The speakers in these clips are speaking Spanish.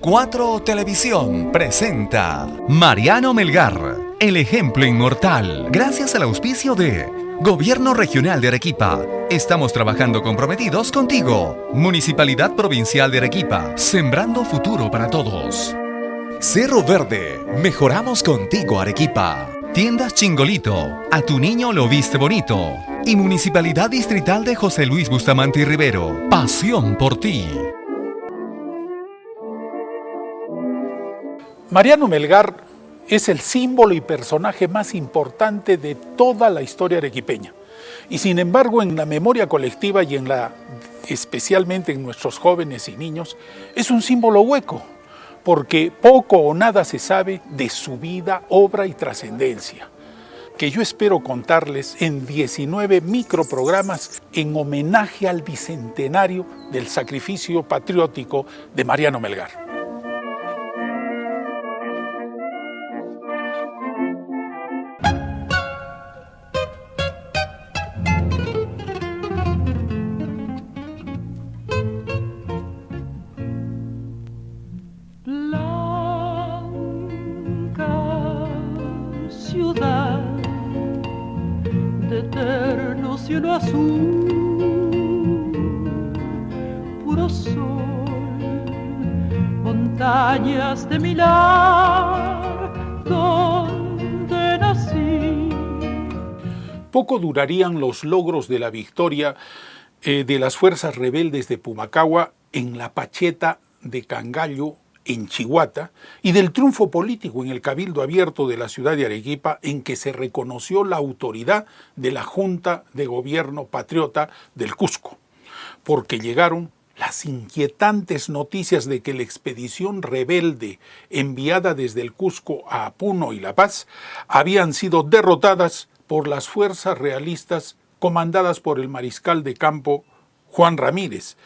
4 Televisión presenta Mariano Melgar, el ejemplo inmortal, gracias al auspicio de Gobierno Regional de Arequipa. Estamos trabajando comprometidos contigo. Municipalidad Provincial de Arequipa, sembrando futuro para todos. Cerro Verde, mejoramos contigo Arequipa. Tiendas Chingolito, a tu niño lo viste bonito. Y Municipalidad Distrital de José Luis Bustamante y Rivero, pasión por ti. Mariano Melgar es el símbolo y personaje más importante de toda la historia arequipeña. Y sin embargo, en la memoria colectiva y en la especialmente en nuestros jóvenes y niños, es un símbolo hueco, porque poco o nada se sabe de su vida, obra y trascendencia, que yo espero contarles en 19 microprogramas en homenaje al bicentenario del sacrificio patriótico de Mariano Melgar. Poco durarían los logros de la victoria eh, de las fuerzas rebeldes de Pumacagua en la Pacheta de Cangallo, en Chihuahua, y del triunfo político en el Cabildo Abierto de la ciudad de Arequipa, en que se reconoció la autoridad de la Junta de Gobierno Patriota del Cusco, porque llegaron las inquietantes noticias de que la expedición rebelde enviada desde el Cusco a Apuno y La Paz habían sido derrotadas por las fuerzas realistas comandadas por el mariscal de campo Juan Ramírez,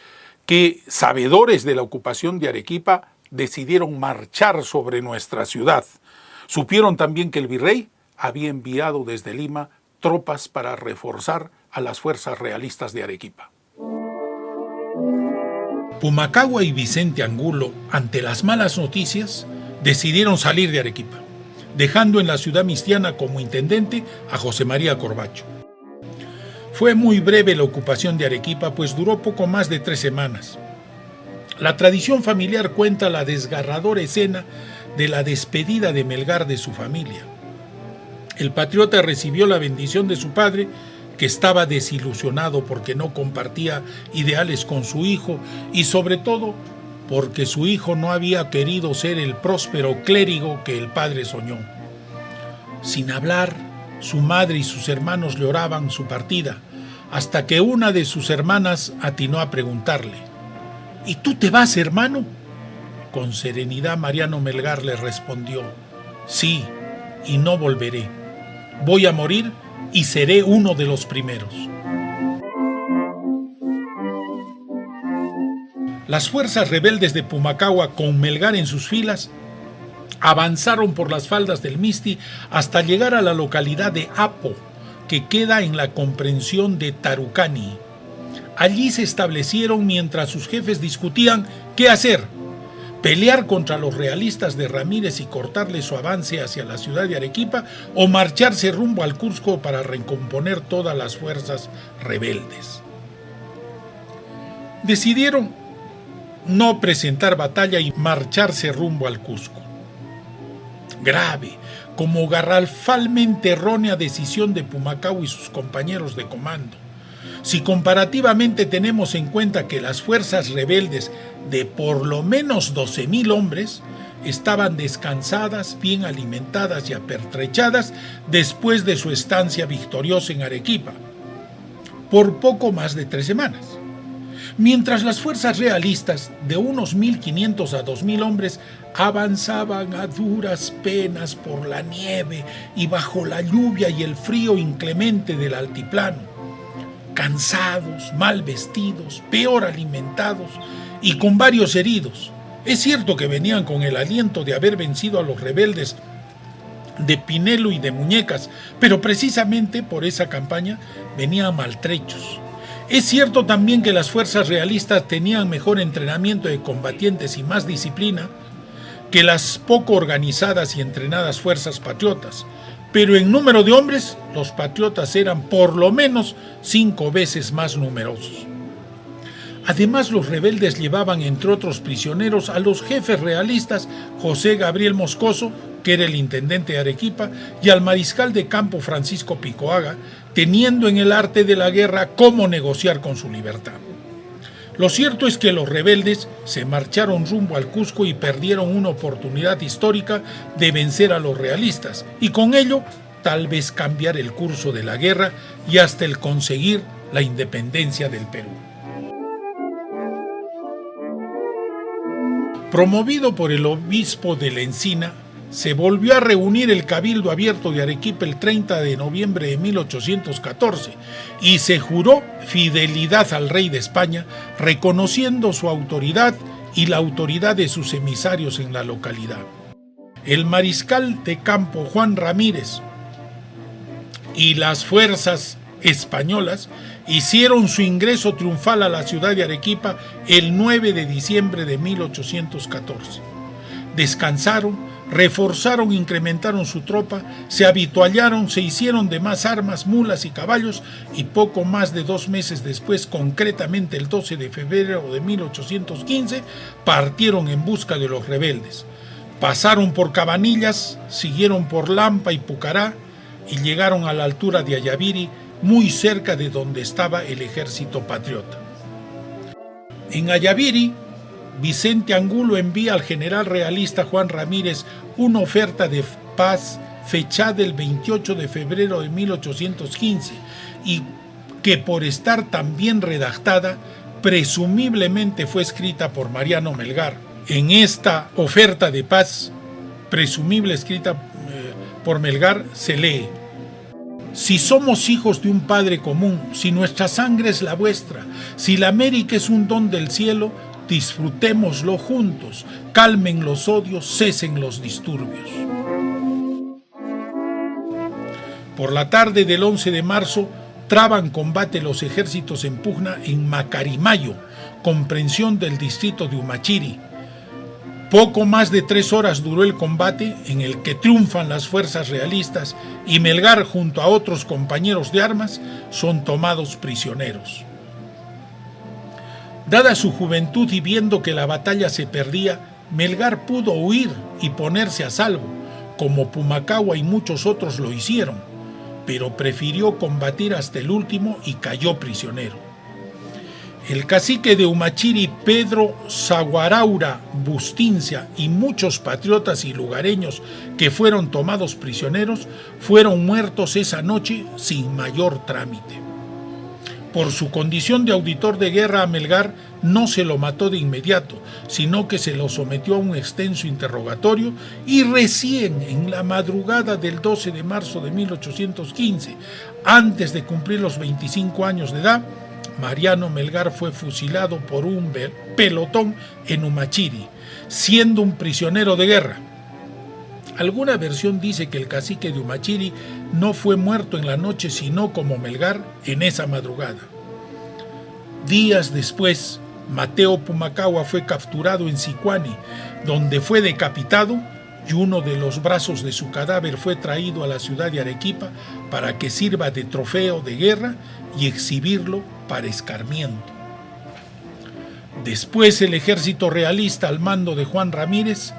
que, sabedores de la ocupación de Arequipa, decidieron marchar sobre nuestra ciudad. Supieron también que el virrey había enviado desde Lima tropas para reforzar a las fuerzas realistas de Arequipa. Pumacagua y Vicente Angulo, ante las malas noticias, decidieron salir de Arequipa, dejando en la ciudad mistiana como intendente a José María Corbacho. Fue muy breve la ocupación de Arequipa, pues duró poco más de tres semanas. La tradición familiar cuenta la desgarradora escena de la despedida de Melgar de su familia. El patriota recibió la bendición de su padre que estaba desilusionado porque no compartía ideales con su hijo y sobre todo porque su hijo no había querido ser el próspero clérigo que el padre soñó. Sin hablar, su madre y sus hermanos lloraban su partida, hasta que una de sus hermanas atinó a preguntarle, ¿Y tú te vas, hermano? Con serenidad Mariano Melgar le respondió, sí, y no volveré. Voy a morir y seré uno de los primeros. Las fuerzas rebeldes de Pumacagua, con Melgar en sus filas, avanzaron por las faldas del Misti hasta llegar a la localidad de Apo, que queda en la comprensión de Tarucani. Allí se establecieron mientras sus jefes discutían qué hacer pelear contra los realistas de Ramírez y cortarle su avance hacia la ciudad de Arequipa o marcharse rumbo al Cusco para recomponer todas las fuerzas rebeldes. Decidieron no presentar batalla y marcharse rumbo al Cusco. Grave, como garrafalmente errónea decisión de Pumacao y sus compañeros de comando si comparativamente tenemos en cuenta que las fuerzas rebeldes de por lo menos 12.000 hombres estaban descansadas, bien alimentadas y apertrechadas después de su estancia victoriosa en Arequipa, por poco más de tres semanas. Mientras las fuerzas realistas, de unos 1.500 a 2.000 hombres, avanzaban a duras penas por la nieve y bajo la lluvia y el frío inclemente del altiplano, cansados, mal vestidos, peor alimentados y con varios heridos. Es cierto que venían con el aliento de haber vencido a los rebeldes de Pinelo y de Muñecas, pero precisamente por esa campaña venían maltrechos. Es cierto también que las fuerzas realistas tenían mejor entrenamiento de combatientes y más disciplina, que las poco organizadas y entrenadas fuerzas patriotas, pero en número de hombres los patriotas eran por lo menos cinco veces más numerosos. Además, los rebeldes llevaban, entre otros prisioneros, a los jefes realistas José Gabriel Moscoso, que era el intendente de Arequipa, y al mariscal de campo Francisco Picoaga, teniendo en el arte de la guerra cómo negociar con su libertad. Lo cierto es que los rebeldes se marcharon rumbo al Cusco y perdieron una oportunidad histórica de vencer a los realistas y con ello tal vez cambiar el curso de la guerra y hasta el conseguir la independencia del Perú. Promovido por el obispo de la Encina, se volvió a reunir el Cabildo Abierto de Arequipa el 30 de noviembre de 1814 y se juró fidelidad al rey de España, reconociendo su autoridad y la autoridad de sus emisarios en la localidad. El mariscal de campo Juan Ramírez y las fuerzas españolas hicieron su ingreso triunfal a la ciudad de Arequipa el 9 de diciembre de 1814. Descansaron, reforzaron, incrementaron su tropa, se habituallaron, se hicieron de más armas, mulas y caballos y poco más de dos meses después, concretamente el 12 de febrero de 1815, partieron en busca de los rebeldes. Pasaron por Cabanillas, siguieron por Lampa y Pucará y llegaron a la altura de Ayaviri, muy cerca de donde estaba el ejército patriota. En Ayaviri, Vicente Angulo envía al general realista Juan Ramírez una oferta de paz fechada el 28 de febrero de 1815 y que por estar tan bien redactada, presumiblemente fue escrita por Mariano Melgar. En esta oferta de paz, presumible escrita eh, por Melgar, se lee, si somos hijos de un Padre común, si nuestra sangre es la vuestra, si la América es un don del cielo, disfrutémoslo juntos, calmen los odios, cesen los disturbios. Por la tarde del 11 de marzo, traban combate los ejércitos en pugna en Macarimayo, comprensión del distrito de Umachiri, poco más de tres horas duró el combate en el que triunfan las fuerzas realistas y Melgar junto a otros compañeros de armas son tomados prisioneros. Dada su juventud y viendo que la batalla se perdía, Melgar pudo huir y ponerse a salvo, como Pumacagua y muchos otros lo hicieron, pero prefirió combatir hasta el último y cayó prisionero. El cacique de Umachiri, Pedro Zaguaraura Bustincia, y muchos patriotas y lugareños que fueron tomados prisioneros fueron muertos esa noche sin mayor trámite. Por su condición de auditor de guerra a Melgar, no se lo mató de inmediato, sino que se lo sometió a un extenso interrogatorio y recién en la madrugada del 12 de marzo de 1815, antes de cumplir los 25 años de edad, Mariano Melgar fue fusilado por un pelotón en Umachiri, siendo un prisionero de guerra. Alguna versión dice que el cacique de Umachiri no fue muerto en la noche, sino como Melgar en esa madrugada. Días después, Mateo Pumacagua fue capturado en Sicuani, donde fue decapitado y uno de los brazos de su cadáver fue traído a la ciudad de Arequipa para que sirva de trofeo de guerra y exhibirlo para escarmiento. Después el ejército realista al mando de Juan Ramírez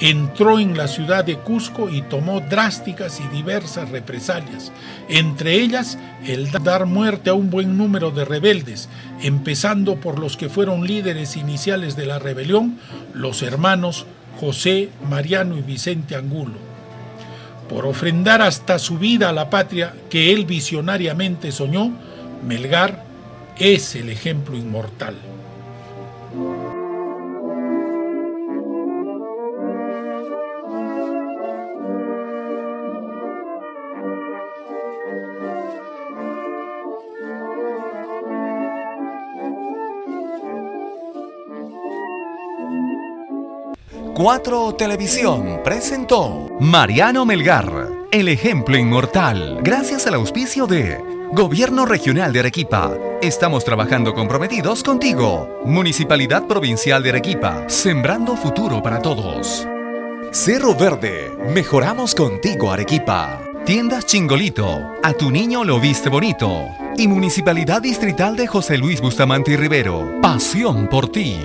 entró en la ciudad de Cusco y tomó drásticas y diversas represalias, entre ellas el dar muerte a un buen número de rebeldes, empezando por los que fueron líderes iniciales de la rebelión, los hermanos José, Mariano y Vicente Angulo. Por ofrendar hasta su vida a la patria que él visionariamente soñó, Melgar es el ejemplo inmortal. Cuatro Televisión presentó Mariano Melgar, el ejemplo inmortal, gracias al auspicio de Gobierno Regional de Arequipa. Estamos trabajando comprometidos contigo. Municipalidad Provincial de Arequipa. Sembrando futuro para todos. Cerro Verde, mejoramos contigo Arequipa. Tiendas Chingolito, a tu niño lo viste bonito. Y Municipalidad Distrital de José Luis Bustamante y Rivero, pasión por ti.